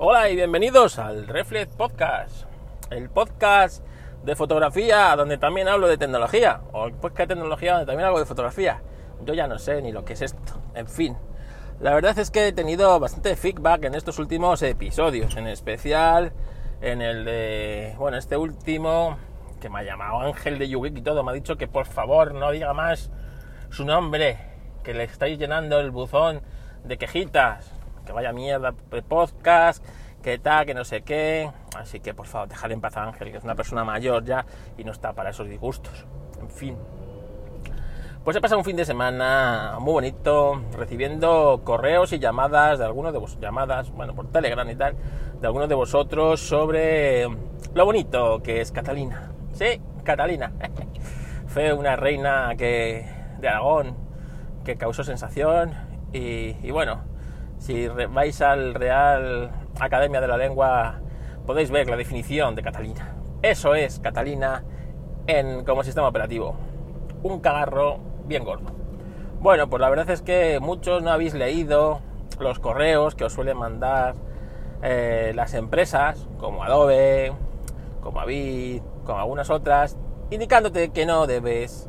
Hola y bienvenidos al Reflex Podcast, el podcast de fotografía donde también hablo de tecnología, o el podcast de tecnología donde también hablo de fotografía. Yo ya no sé ni lo que es esto, en fin. La verdad es que he tenido bastante feedback en estos últimos episodios, en especial en el de, bueno, este último que me ha llamado Ángel de Yugik y todo, me ha dicho que por favor no diga más su nombre, que le estáis llenando el buzón de quejitas que vaya mierda de podcast, que tal, que no sé qué. Así que por favor, dejar en paz a Ángel, que es una persona mayor ya y no está para esos disgustos. En fin. Pues he pasado un fin de semana muy bonito, recibiendo correos y llamadas de algunos de vosotros, llamadas, bueno, por Telegram y tal, de algunos de vosotros sobre lo bonito que es Catalina. Sí, Catalina. Fue una reina que, de Aragón que causó sensación y bueno, si vais al Real Academia de la Lengua, podéis ver la definición de Catalina. Eso es Catalina en, como sistema operativo. Un cagarro bien gordo. Bueno, pues la verdad es que muchos no habéis leído los correos que os suelen mandar eh, las empresas, como Adobe, como Avid, como algunas otras, indicándote que no debes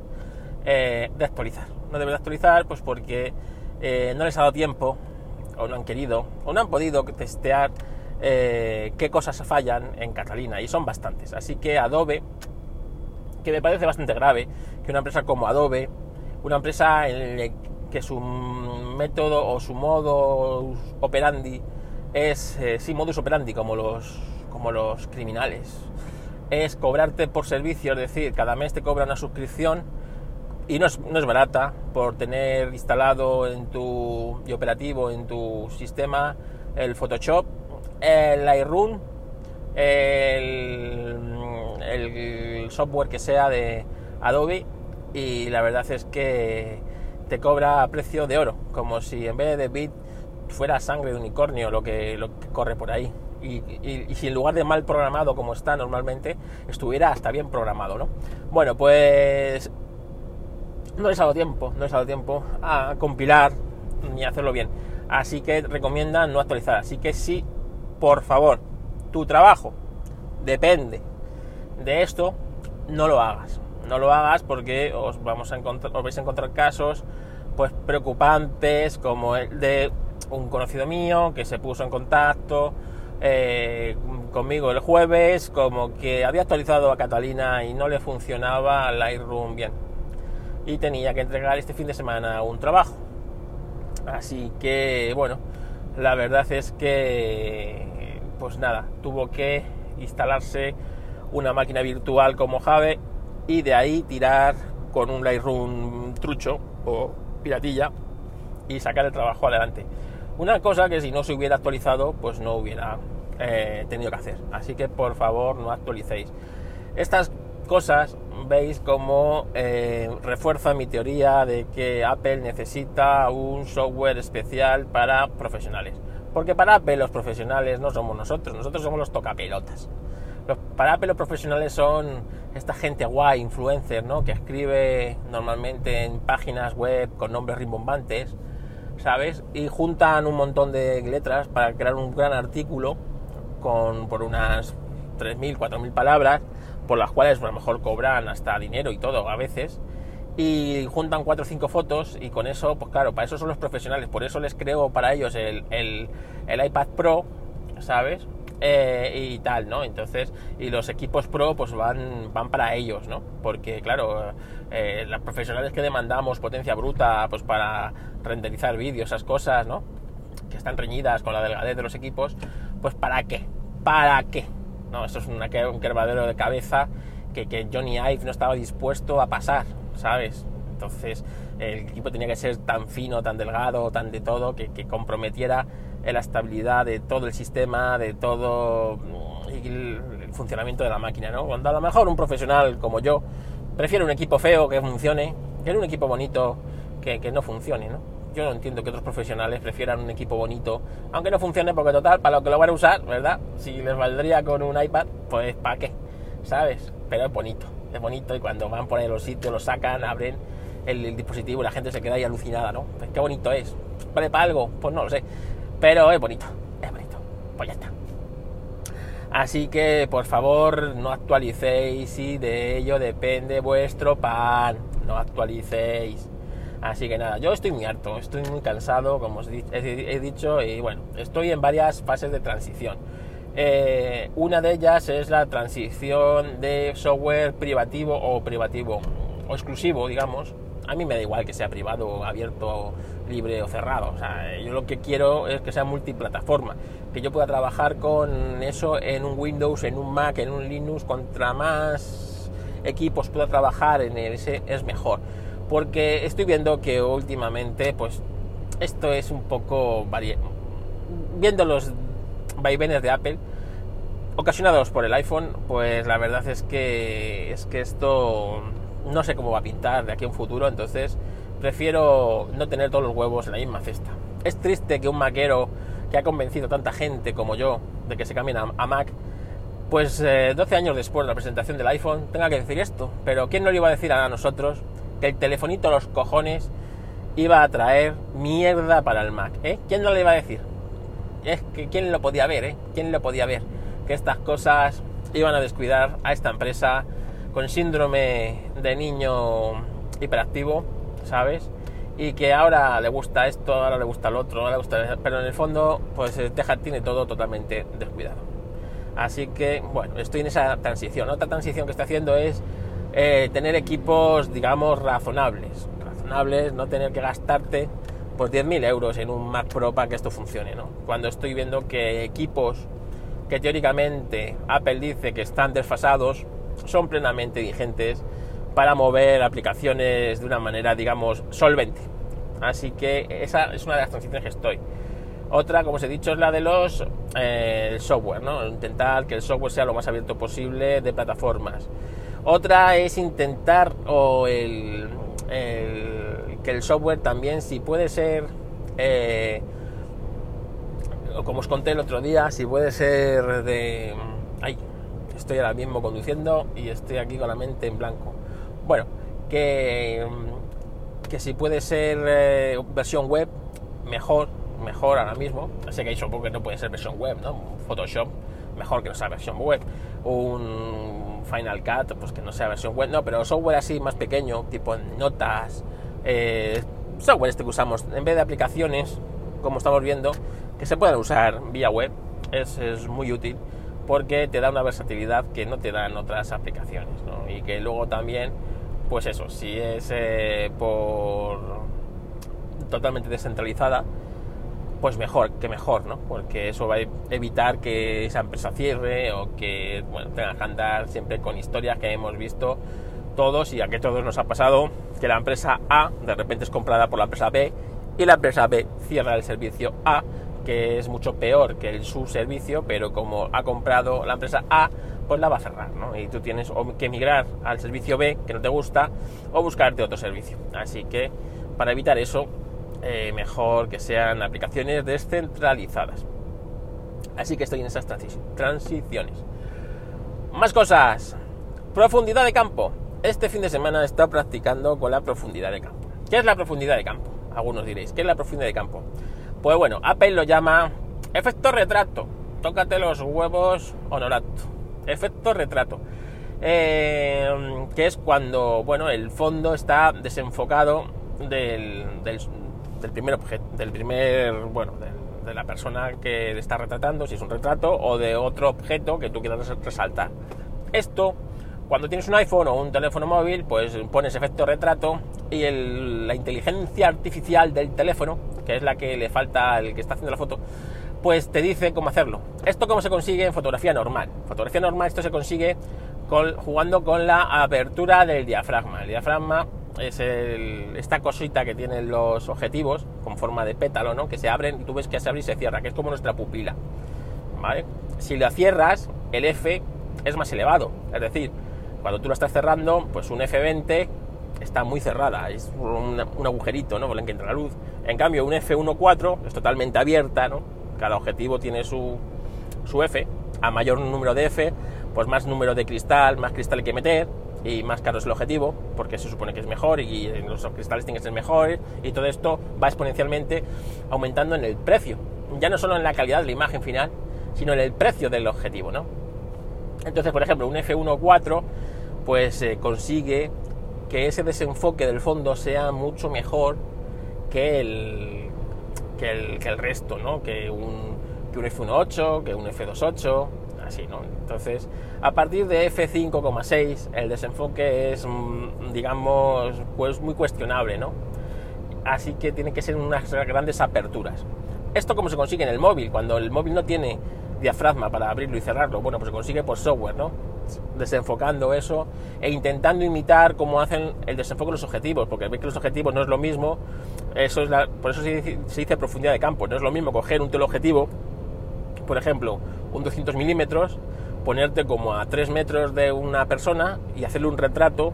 eh, de actualizar. No debes de actualizar, pues porque eh, no les ha dado tiempo o no han querido, o no han podido testear eh, qué cosas fallan en Catalina, y son bastantes. Así que Adobe, que me parece bastante grave, que una empresa como Adobe, una empresa en que su método o su modo operandi es, eh, sí, modus operandi, como los, como los criminales, es cobrarte por servicio, es decir, cada mes te cobra una suscripción y no es, no es, barata por tener instalado en tu y operativo en tu sistema el Photoshop, el Lightroom, el, el, software que sea de Adobe y la verdad es que te cobra a precio de oro, como si en vez de bit fuera sangre de unicornio lo que, lo que corre por ahí. Y, y, y, si en lugar de mal programado como está normalmente, estuviera hasta bien programado, ¿no? Bueno, pues no ha dado tiempo, no ha dado tiempo a compilar ni hacerlo bien. Así que recomienda no actualizar. Así que sí, por favor, tu trabajo depende de esto, no lo hagas. No lo hagas porque os vamos a encontrar, os vais a encontrar casos pues preocupantes como el de un conocido mío que se puso en contacto eh, conmigo el jueves como que había actualizado a Catalina y no le funcionaba Lightroom bien y tenía que entregar este fin de semana un trabajo. Así que, bueno, la verdad es que, pues nada, tuvo que instalarse una máquina virtual como Jave y de ahí tirar con un Lightroom trucho o piratilla y sacar el trabajo adelante. Una cosa que si no se hubiera actualizado, pues no hubiera eh, tenido que hacer. Así que por favor no actualicéis. Estas cosas veis cómo eh, refuerza mi teoría de que Apple necesita un software especial para profesionales. Porque para Apple los profesionales no somos nosotros, nosotros somos los tocapelotas. Los, para Apple los profesionales son esta gente guay, influencer, ¿no? que escribe normalmente en páginas web con nombres rimbombantes, ¿sabes? Y juntan un montón de letras para crear un gran artículo con, por unas 3.000, 4.000 palabras por las cuales a lo mejor cobran hasta dinero y todo a veces, y juntan cuatro o cinco fotos y con eso, pues claro, para eso son los profesionales, por eso les creo para ellos el, el, el iPad Pro, ¿sabes? Eh, y tal, ¿no? Entonces, y los equipos Pro pues van, van para ellos, ¿no? Porque claro, eh, las profesionales que demandamos potencia bruta pues para renderizar vídeos, esas cosas, ¿no? Que están reñidas con la delgadez de los equipos, pues ¿para qué? ¿Para qué? No, eso es una, un quebradero de cabeza que, que, Johnny Ive no estaba dispuesto a pasar, ¿sabes? Entonces el equipo tenía que ser tan fino, tan delgado, tan de todo, que, que comprometiera la estabilidad de todo el sistema, de todo el, el, funcionamiento de la máquina, ¿no? Cuando a lo mejor un profesional como yo prefiere un equipo feo que funcione, que un equipo bonito que, que no funcione, ¿no? Yo no entiendo que otros profesionales prefieran un equipo bonito, aunque no funcione, porque total, para lo que lo van a usar, ¿verdad? Si les valdría con un iPad, pues ¿para qué? ¿Sabes? Pero es bonito, es bonito y cuando van por ahí los sitios, lo sacan, abren el, el dispositivo, la gente se queda ahí alucinada, ¿no? Pues qué bonito es. ¿Vale para algo? Pues no lo sé. Pero es bonito, es bonito. Pues ya está. Así que por favor no actualicéis y de ello depende vuestro pan. No actualicéis. Así que nada, yo estoy muy harto, estoy muy cansado, como os he dicho, y bueno, estoy en varias fases de transición. Eh, una de ellas es la transición de software privativo o privativo o exclusivo, digamos. A mí me da igual que sea privado, abierto, libre o cerrado. O sea, yo lo que quiero es que sea multiplataforma, que yo pueda trabajar con eso en un Windows, en un Mac, en un Linux. Contra más equipos pueda trabajar en ese es mejor. Porque estoy viendo que últimamente, pues, esto es un poco viendo los vaivenes de Apple ocasionados por el iPhone, pues la verdad es que es que esto no sé cómo va a pintar de aquí a un futuro, entonces prefiero no tener todos los huevos en la misma cesta. Es triste que un maquero que ha convencido a tanta gente como yo de que se cambien a, Mac, pues 12 eh, años después de la presentación del iPhone tenga que decir esto. Pero ¿quién no le iba a decir a nosotros que el telefonito a los cojones iba a traer mierda para el Mac? ¿eh? ¿Quién no le iba a decir? Es que quién lo podía ver, ¿eh? ¿Quién lo podía ver? Que estas cosas iban a descuidar a esta empresa con síndrome de niño hiperactivo, ¿sabes? Y que ahora le gusta esto, ahora le gusta el otro, ahora le gusta... Pero en el fondo, pues Texas tiene todo totalmente descuidado. Así que, bueno, estoy en esa transición. Otra transición que estoy haciendo es eh, tener equipos, digamos, razonables. Razonables, no tener que gastarte pues 10.000 euros en un Mac Pro para que esto funcione, ¿no? Cuando estoy viendo que equipos que teóricamente Apple dice que están desfasados, son plenamente vigentes para mover aplicaciones de una manera, digamos, solvente. Así que esa es una de las transiciones que estoy. Otra, como os he dicho, es la de los eh, software, ¿no? Intentar que el software sea lo más abierto posible de plataformas. Otra es intentar o el, que el software también, si puede ser, eh, como os conté el otro día, si puede ser de... Ay, estoy ahora mismo conduciendo y estoy aquí con la mente en blanco. Bueno, que, que si puede ser eh, versión web, mejor, mejor ahora mismo. Sé que hay software que no puede ser versión web, ¿no? Photoshop, mejor que no sea versión web. Final Cut, pues que no sea versión web, no, pero software así más pequeño, tipo notas, eh, software este que usamos, en vez de aplicaciones, como estamos viendo, que se puedan usar vía web, es, es muy útil porque te da una versatilidad que no te dan otras aplicaciones y que luego también pues eso si es eh, por totalmente descentralizada pues mejor que mejor no porque eso va a evitar que esa empresa cierre o que bueno tenga que andar siempre con historias que hemos visto todos y a que todos nos ha pasado que la empresa A de repente es comprada por la empresa B y la empresa B cierra el servicio A que es mucho peor que el, su servicio, pero como ha comprado la empresa A, pues la va a cerrar, ¿no? Y tú tienes que migrar al servicio B, que no te gusta, o buscarte otro servicio. Así que para evitar eso, eh, mejor que sean aplicaciones descentralizadas. Así que estoy en esas transiciones. Más cosas. Profundidad de campo. Este fin de semana he estado practicando con la profundidad de campo. ¿Qué es la profundidad de campo? Algunos diréis, ¿qué es la profundidad de campo? Pues bueno, Apple lo llama efecto retrato. Tócate los huevos, honorato. Efecto retrato. Eh, que es cuando, bueno, el fondo está desenfocado del, del, primer objeto, del primer, bueno, de la persona que está retratando, si es un retrato, o de otro objeto que tú quieras resaltar. Esto, cuando tienes un iPhone o un teléfono móvil, pues pones efecto retrato y la inteligencia artificial del teléfono que es la que le falta al que está haciendo la foto, pues te dice cómo hacerlo. Esto cómo se consigue en fotografía normal. Fotografía normal esto se consigue jugando con la apertura del diafragma. El diafragma es esta cosita que tienen los objetivos con forma de pétalo, ¿no? Que se abren y tú ves que se abre y se cierra, que es como nuestra pupila. ¿Vale? Si la cierras, el F es más elevado. Es decir, cuando tú lo estás cerrando, pues un F20 está muy cerrada, es un, agujerito, ¿no? Por el que entra la luz. En cambio, un F1.4 es totalmente abierta, ¿no? Cada objetivo tiene su, su F. A mayor número de F, pues más número de cristal, más cristal que meter y más caro es el objetivo, porque se supone que es mejor y los cristales tienen que ser mejores y todo esto va exponencialmente aumentando en el precio. Ya no solo en la calidad de la imagen final, sino en el precio del objetivo, ¿no? Entonces, por ejemplo, un F1.4 pues eh, consigue que ese desenfoque del fondo sea mucho mejor que el, que el, que el resto, ¿no? Que un, que un F1.8, que un F2.8, así, ¿no? Entonces, a partir de F5,6 el desenfoque es, mm, digamos, pues muy cuestionable, ¿no? Así que tiene que ser unas grandes aperturas. ¿Esto cómo se consigue en el móvil? Cuando el móvil no tiene diafragma para abrirlo y cerrarlo, bueno, pues se consigue por software, ¿no? Desenfocando eso e intentando imitar cómo hacen el desenfoque de los objetivos, porque veis que los objetivos no es lo mismo, eso es la, por eso se dice, se dice profundidad de campo, no es lo mismo coger un teleobjetivo, por ejemplo, un 200 milímetros, ponerte como a 3 metros de una persona y hacerle un retrato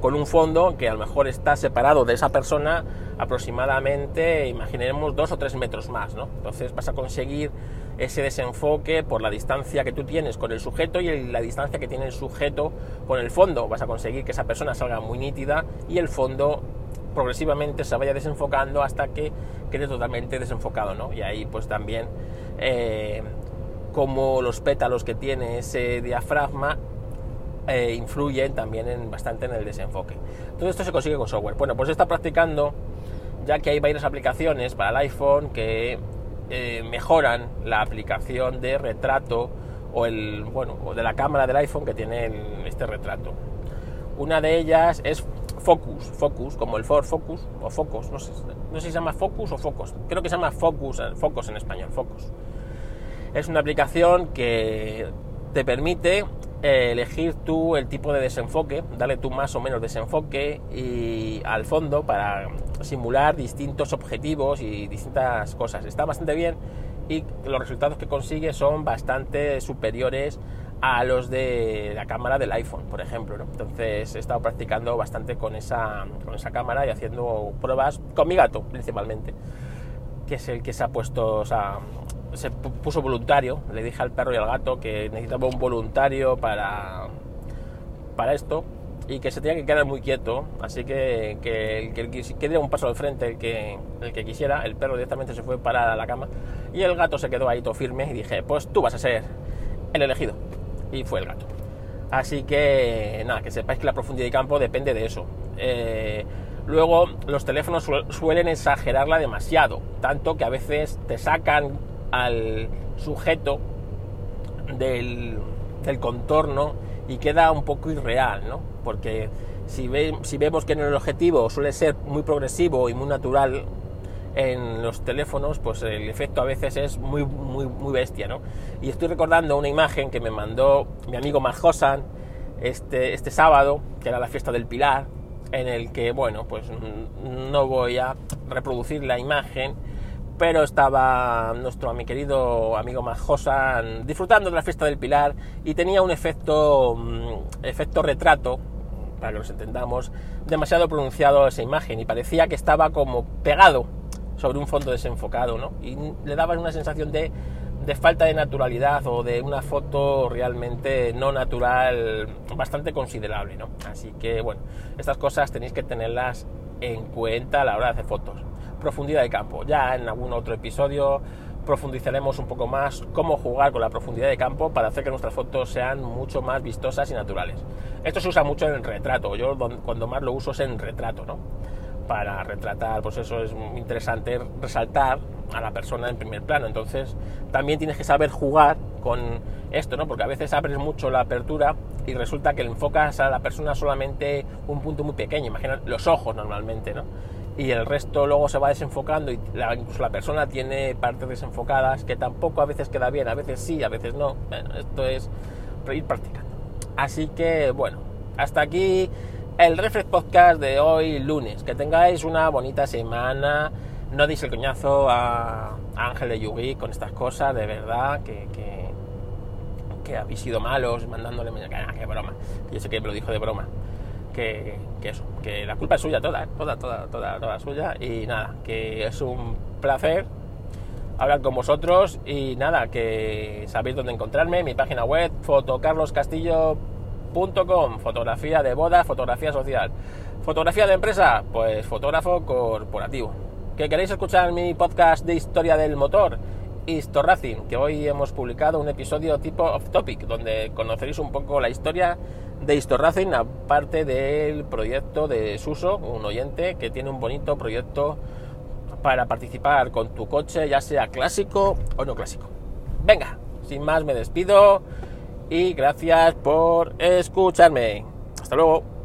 con un fondo que a lo mejor está separado de esa persona aproximadamente, imaginemos, 2 o 3 metros más, ¿no? Entonces vas a conseguir ese desenfoque por la distancia que tú tienes con el sujeto y la distancia que tiene el sujeto con el fondo. Vas a conseguir que esa persona salga muy nítida y el fondo progresivamente se vaya desenfocando hasta que quede totalmente desenfocado, ¿no? Y ahí pues también eh, como los pétalos que tiene ese diafragma eh, influyen también en, bastante en el desenfoque. Todo esto se consigue con software. Bueno, pues está practicando, ya que hay varias aplicaciones para el iPhone que eh, mejoran la aplicación de retrato o el bueno o de la cámara del iPhone que tiene este retrato. Una de ellas es Focus, Focus, como el Ford Focus o Focus, no sé, no sé si se llama Focus o Focus, creo que se llama Focus, Focus en español, Focus. Es una aplicación que te permite eh, elegir tú el tipo de desenfoque, darle tú más o menos desenfoque y al fondo para simular distintos objetivos y distintas cosas. Está bastante bien y los resultados que consigue son bastante superiores a los de la cámara del iPhone, por ejemplo. Entonces he estado practicando bastante con esa, con esa cámara y haciendo pruebas con mi gato principalmente, que es el que se ha puesto, o se puso voluntario. Le dije al perro y al gato que necesitaba un voluntario para, para esto y que se tenía que quedar muy quieto. Así que, que, que, que diera un paso al frente el que, el que quisiera. El perro directamente se fue para la cama y el gato se quedó ahí todo firme y dije, pues tú vas a ser el elegido. Y fue el gato. Así que nada, que sepáis que la profundidad de campo depende de eso. Eh, luego los teléfonos suelen exagerarla demasiado, tanto que a veces te sacan al sujeto del, contorno y queda un poco irreal, ¿no? Porque si, si vemos que en el objetivo suele ser muy progresivo y muy natural en los teléfonos, pues el efecto a veces es muy, muy, muy bestia, ¿no? Y estoy recordando una imagen que me mandó mi amigo Marjosan este, este sábado, que era la fiesta del Pilar, en el que, bueno, pues no voy a reproducir la imagen, pero estaba nuestro mi querido amigo Majosa disfrutando de la fiesta del Pilar y tenía un efecto, mm, efecto retrato, para que nos entendamos, demasiado pronunciado esa imagen y parecía que estaba como pegado sobre un fondo desenfocado, ¿no? Y le daba una sensación de, de falta de naturalidad o de una foto realmente no natural bastante considerable, ¿no? Así que, bueno, estas cosas tenéis que tenerlas en cuenta a la hora de hacer fotos profundidad de campo. Ya en algún otro episodio profundizaremos un poco más cómo jugar con la profundidad de campo para hacer que nuestras fotos sean mucho más vistosas y naturales. Esto se usa mucho en retrato, yo cuando más lo uso es en retrato, ¿no? Para retratar, pues eso es interesante resaltar a la persona en primer plano. Entonces, también tienes que saber jugar con esto, ¿no? Porque a veces abres mucho la apertura y resulta que le enfocas a la persona solamente un punto muy pequeño, imagina los ojos normalmente, ¿no? Y el resto luego se va desenfocando y la, incluso la persona tiene partes desenfocadas que tampoco a veces queda bien, a veces sí, a veces no. Bueno, esto es ir practicando. Así que bueno, hasta aquí el Reflex Podcast de hoy lunes. Que tengáis una bonita semana. No deis el coñazo a Ángel de Yugi con estas cosas, de verdad, que, que, que habéis sido malos mandándole... Ah, qué broma. Yo sé que me lo dijo de broma que, eso, que la culpa es suya toda, ¿eh? toda, toda, toda, toda suya y nada, que es un placer hablar con vosotros y nada, que sabéis dónde encontrarme, mi página web fotocarloscastillo.com, fotografía de boda, fotografía social, fotografía de empresa, pues fotógrafo corporativo. ¿Que queréis escuchar mi podcast de historia del motor? Historracing, que hoy hemos publicado un episodio tipo off topic, donde conoceréis un poco la historia de Historracing, aparte del proyecto de Suso, un oyente que tiene un bonito proyecto para participar con tu coche, ya sea clásico o no clásico. Venga, sin más me despido y gracias por escucharme. Hasta luego.